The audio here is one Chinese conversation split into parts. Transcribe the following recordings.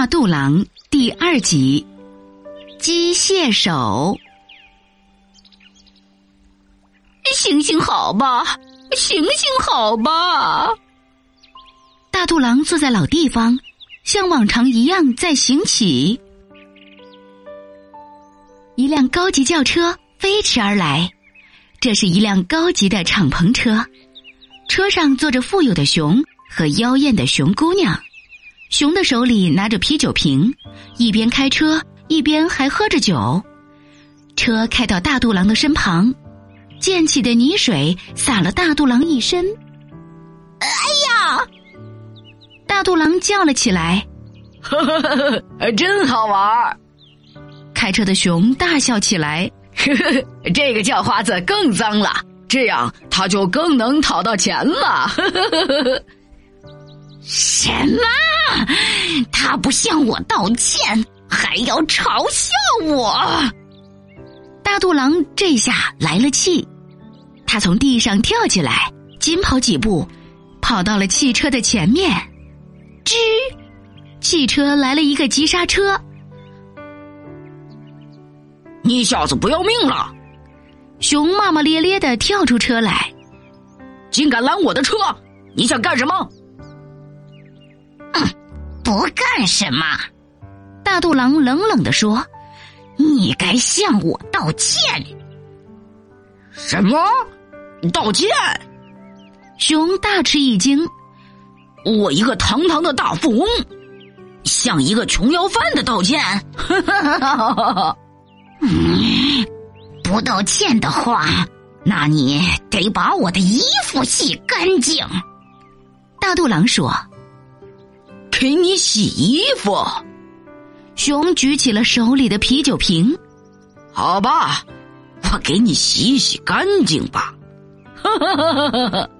大肚狼第二集，机械手，行行好吧，行行好吧。大肚狼坐在老地方，像往常一样在行乞。一辆高级轿车飞驰而来，这是一辆高级的敞篷车，车上坐着富有的熊和妖艳的熊姑娘。熊的手里拿着啤酒瓶，一边开车一边还喝着酒。车开到大肚狼的身旁，溅起的泥水洒了大肚狼一身。哎呀！大肚狼叫了起来：“呵呵呵呵，真好玩！”开车的熊大笑起来：“呵呵，这个叫花子更脏了，这样他就更能讨到钱了。”呵呵呵呵。什么？他不向我道歉，还要嘲笑我！大肚狼这下来了气，他从地上跳起来，紧跑几步，跑到了汽车的前面。吱，汽车来了一个急刹车。你小子不要命了！熊骂骂咧咧的跳出车来，竟敢拦我的车！你想干什么？不干什么，大肚狼冷冷的说：“你该向我道歉。”什么？道歉？熊大吃一惊。我一个堂堂的大富翁，向一个穷要饭的道歉？嗯，不道歉的话，那你得把我的衣服洗干净。大肚狼说。给你洗衣服，熊举起了手里的啤酒瓶。好吧，我给你洗洗干净吧。哈哈哈哈哈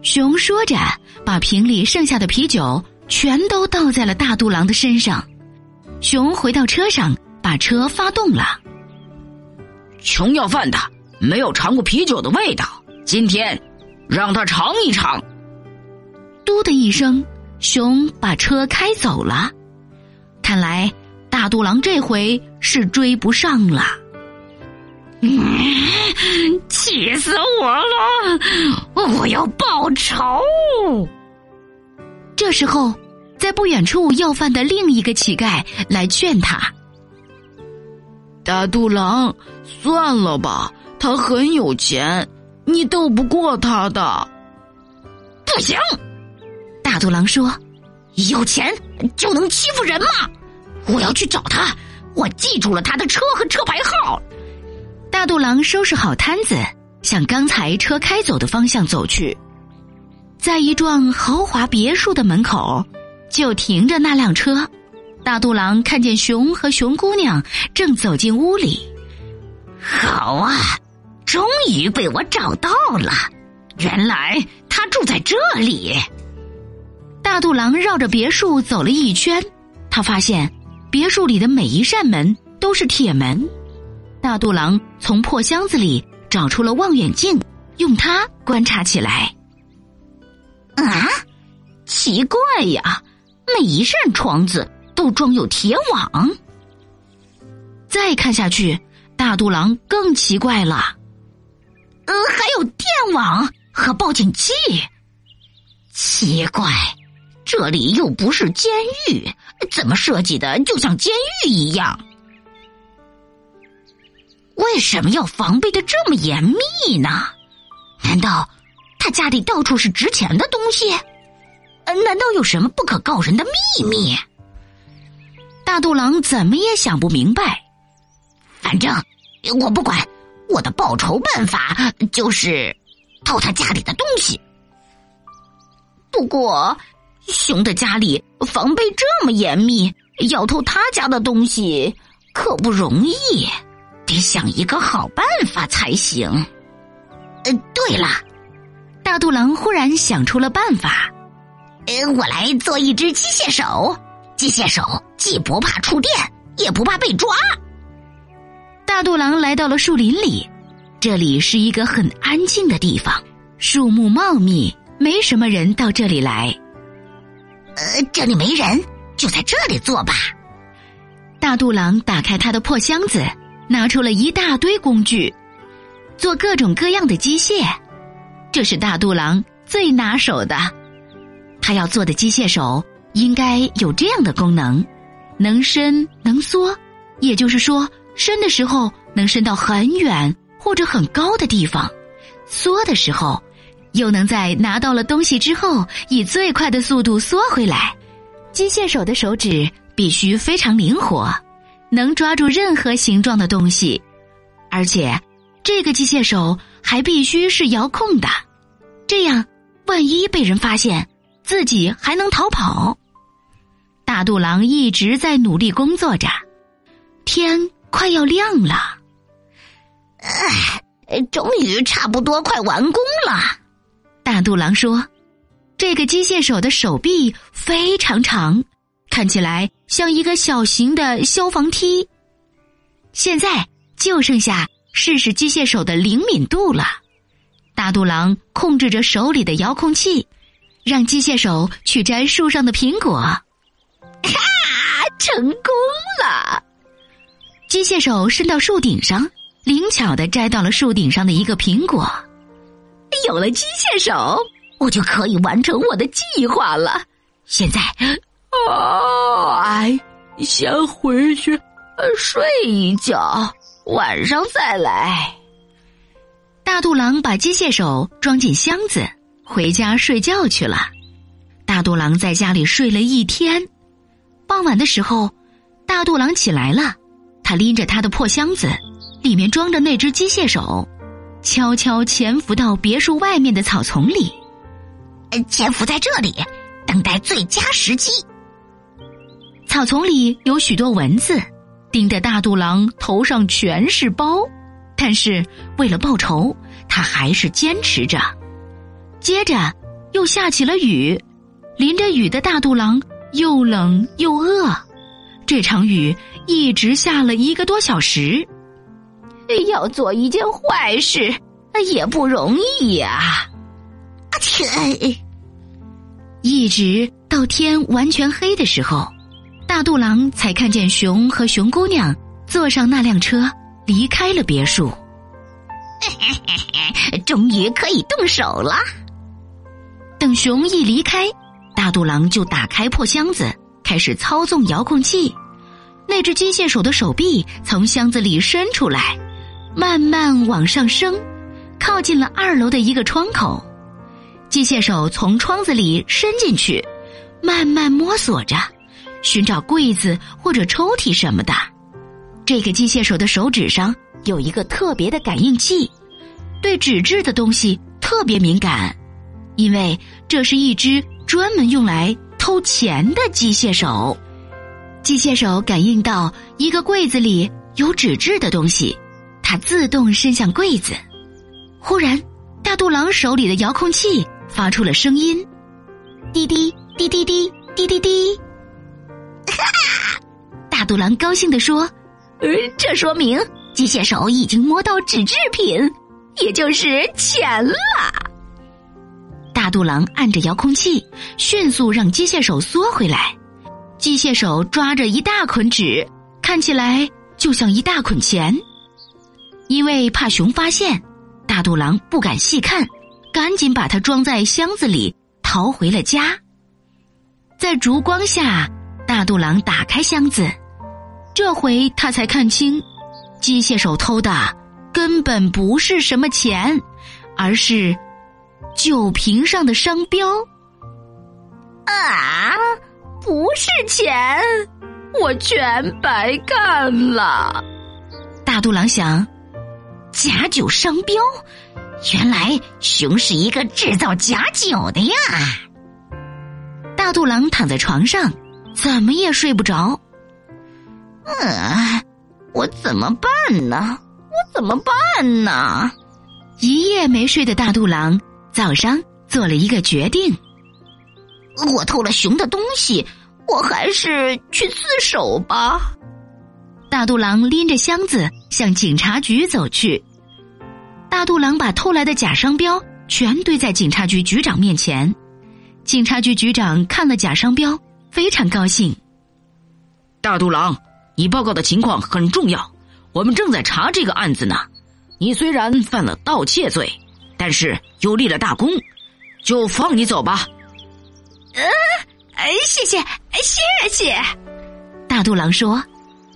熊说着，把瓶里剩下的啤酒全都倒在了大肚狼的身上。熊回到车上，把车发动了。穷要饭的没有尝过啤酒的味道，今天让他尝一尝。嘟的一声。熊把车开走了，看来大肚狼这回是追不上了。嗯，气死我了！我要报仇。这时候，在不远处要饭的另一个乞丐来劝他：“大肚狼，算了吧，他很有钱，你斗不过他的。”不行。大肚狼说：“有钱就能欺负人吗？我要去找他。我记住了他的车和车牌号。”大肚狼收拾好摊子，向刚才车开走的方向走去。在一幢豪华别墅的门口，就停着那辆车。大肚狼看见熊和熊姑娘正走进屋里。好啊，终于被我找到了！原来他住在这里。大肚狼绕着别墅走了一圈，他发现别墅里的每一扇门都是铁门。大肚狼从破箱子里找出了望远镜，用它观察起来。啊，奇怪呀，每一扇窗子都装有铁网。再看下去，大肚狼更奇怪了。呃，还有电网和报警器。奇怪。这里又不是监狱，怎么设计的就像监狱一样？为什么要防备的这么严密呢？难道他家里到处是值钱的东西？难道有什么不可告人的秘密？大肚狼怎么也想不明白。反正我不管，我的报仇办法就是偷他家里的东西。不过。熊的家里防备这么严密，要偷他家的东西可不容易，得想一个好办法才行。呃，对了，大肚狼忽然想出了办法。呃，我来做一只机械手，机械手既不怕触电，也不怕被抓。大肚狼来到了树林里，这里是一个很安静的地方，树木茂密，没什么人到这里来。呃，这里没人，就在这里做吧。大肚狼打开他的破箱子，拿出了一大堆工具，做各种各样的机械。这是大肚狼最拿手的。他要做的机械手应该有这样的功能：能伸能缩，也就是说，伸的时候能伸到很远或者很高的地方，缩的时候又能在拿到了东西之后以最快的速度缩回来。机械手的手指。必须非常灵活，能抓住任何形状的东西，而且这个机械手还必须是遥控的，这样万一被人发现，自己还能逃跑。大肚狼一直在努力工作着，天快要亮了，哎，终于差不多快完工了。大肚狼说：“这个机械手的手臂非常长。”看起来像一个小型的消防梯。现在就剩下试试机械手的灵敏度了。大肚狼控制着手里的遥控器，让机械手去摘树上的苹果。哈，成功了！机械手伸到树顶上，灵巧的摘到了树顶上的一个苹果。有了机械手，我就可以完成我的计划了。现在。啊！哎，先回去睡一觉，晚上再来。大肚狼把机械手装进箱子，回家睡觉去了。大肚狼在家里睡了一天，傍晚的时候，大肚狼起来了，他拎着他的破箱子，里面装着那只机械手，悄悄潜伏到别墅外面的草丛里，潜伏在这里，等待最佳时机。草丛里有许多蚊子，叮得大肚狼头上全是包。但是为了报仇，他还是坚持着。接着又下起了雨，淋着雨的大肚狼又冷又饿。这场雨一直下了一个多小时。要做一件坏事也不容易呀！啊切！一直到天完全黑的时候。大肚狼才看见熊和熊姑娘坐上那辆车离开了别墅，终于可以动手了。等熊一离开，大肚狼就打开破箱子，开始操纵遥控器。那只机械手的手臂从箱子里伸出来，慢慢往上升，靠近了二楼的一个窗口。机械手从窗子里伸进去，慢慢摸索着。寻找柜子或者抽屉什么的，这个机械手的手指上有一个特别的感应器，对纸质的东西特别敏感，因为这是一只专门用来偷钱的机械手。机械手感应到一个柜子里有纸质的东西，它自动伸向柜子。忽然，大肚狼手里的遥控器发出了声音：滴滴滴滴滴滴滴滴。大肚狼高兴地说：“呃，这说明机械手已经摸到纸制品，也就是钱了。”大肚狼按着遥控器，迅速让机械手缩回来。机械手抓着一大捆纸，看起来就像一大捆钱。因为怕熊发现，大肚狼不敢细看，赶紧把它装在箱子里，逃回了家。在烛光下。大肚狼打开箱子，这回他才看清，机械手偷的根本不是什么钱，而是酒瓶上的商标。啊，不是钱，我全白干了。大肚狼想，假酒商标，原来熊是一个制造假酒的呀。大肚狼躺在床上。怎么也睡不着。嗯，我怎么办呢？我怎么办呢？一夜没睡的大肚狼早上做了一个决定：我偷了熊的东西，我还是去自首吧。大肚狼拎着箱子向警察局走去。大肚狼把偷来的假商标全堆在警察局局长面前。警察局局长看了假商标。非常高兴，大肚狼，你报告的情况很重要，我们正在查这个案子呢。你虽然犯了盗窃罪，但是又立了大功，就放你走吧。呃，哎，谢谢，谢谢。大肚狼说。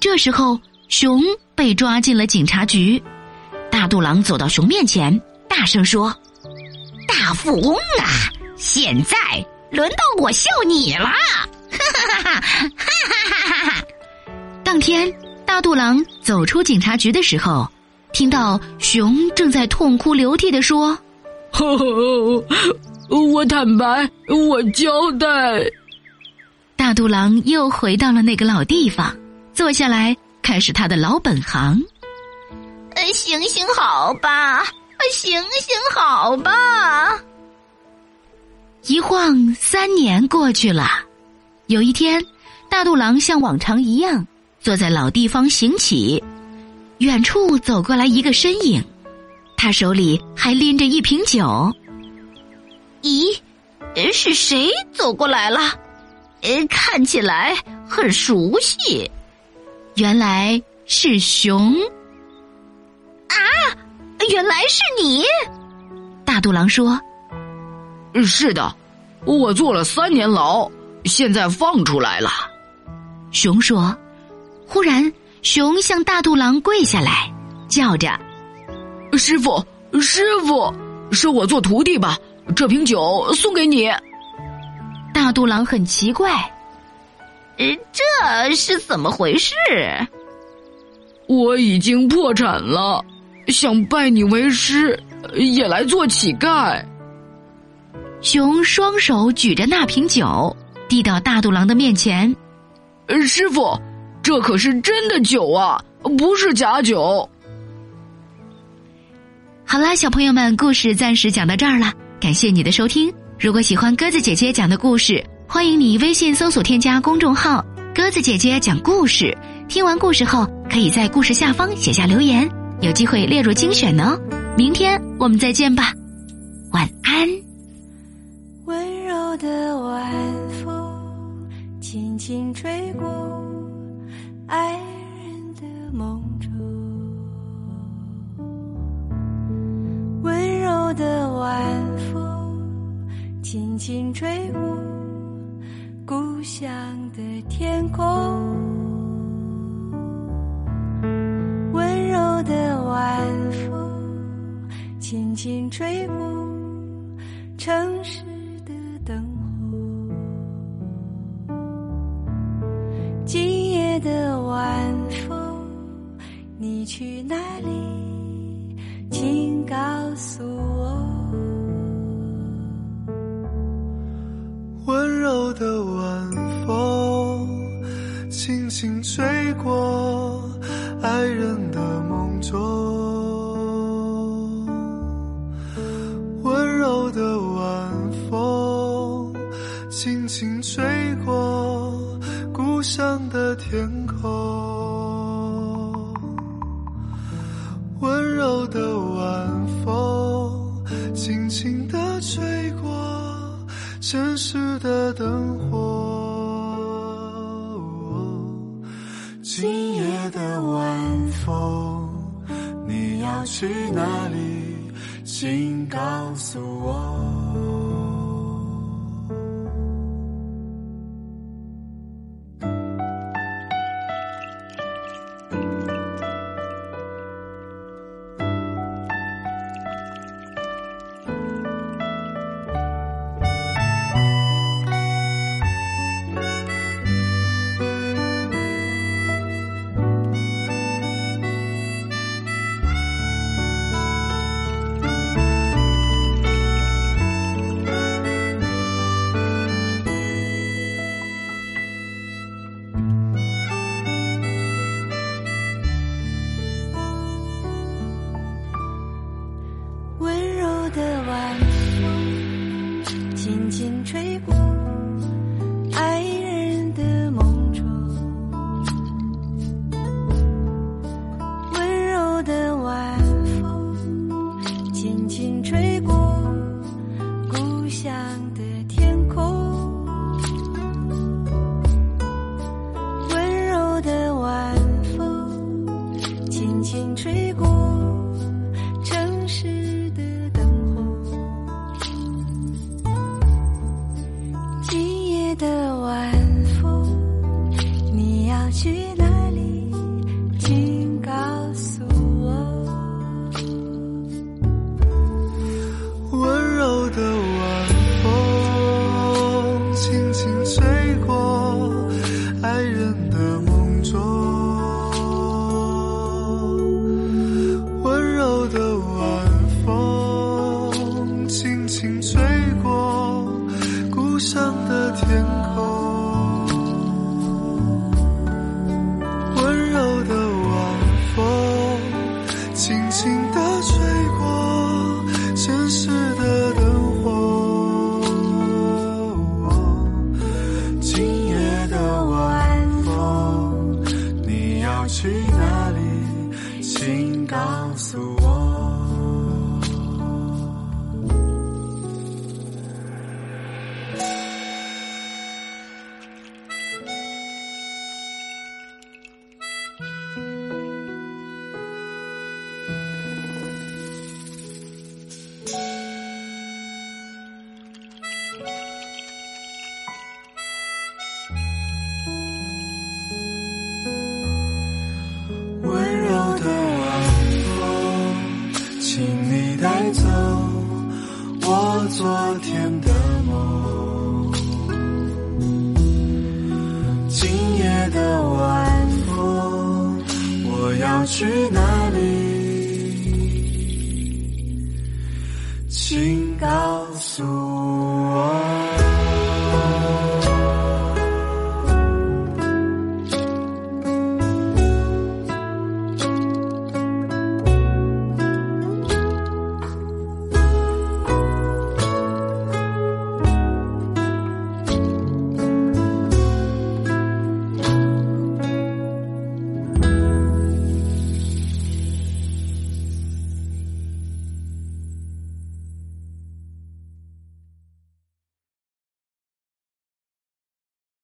这时候，熊被抓进了警察局。大肚狼走到熊面前，大声说：“大富翁啊，现在轮到我笑你了！”哈哈哈哈哈哈哈哈！当天，大肚狼走出警察局的时候。听到熊正在痛哭流涕的说：“呵呵我坦白，我交代。”大肚狼又回到了那个老地方，坐下来开始他的老本行。呃，行行好吧，行行好吧。一晃三年过去了，有一天，大肚狼像往常一样坐在老地方行乞。远处走过来一个身影，他手里还拎着一瓶酒。咦，是谁走过来了？呃，看起来很熟悉。原来是熊。啊，原来是你！大肚狼说：“是的，我坐了三年牢，现在放出来了。”熊说：“忽然。”熊向大肚狼跪下来，叫着：“师傅，师傅，收我做徒弟吧！这瓶酒送给你。”大肚狼很奇怪：“呃，这是怎么回事？”我已经破产了，想拜你为师，也来做乞丐。熊双手举着那瓶酒，递到大肚狼的面前：“师傅。”这可是真的酒啊，不是假酒。好啦，小朋友们，故事暂时讲到这儿了，感谢你的收听。如果喜欢鸽子姐姐讲的故事，欢迎你微信搜索添加公众号“鸽子姐姐讲故事”。听完故事后，可以在故事下方写下留言，有机会列入精选哦。明天我们再见吧，晚安。温柔的晚风，轻轻吹过。爱人的梦中，温柔的晚风轻轻吹过故乡的天空，轻吹过城市的灯火。今夜的晚风，你去哪里？请告诉我。温柔的晚风，轻轻吹过爱人轻轻地吹过城市的灯火。今夜的晚风，你要去哪里？请告诉我。轻轻地吹过。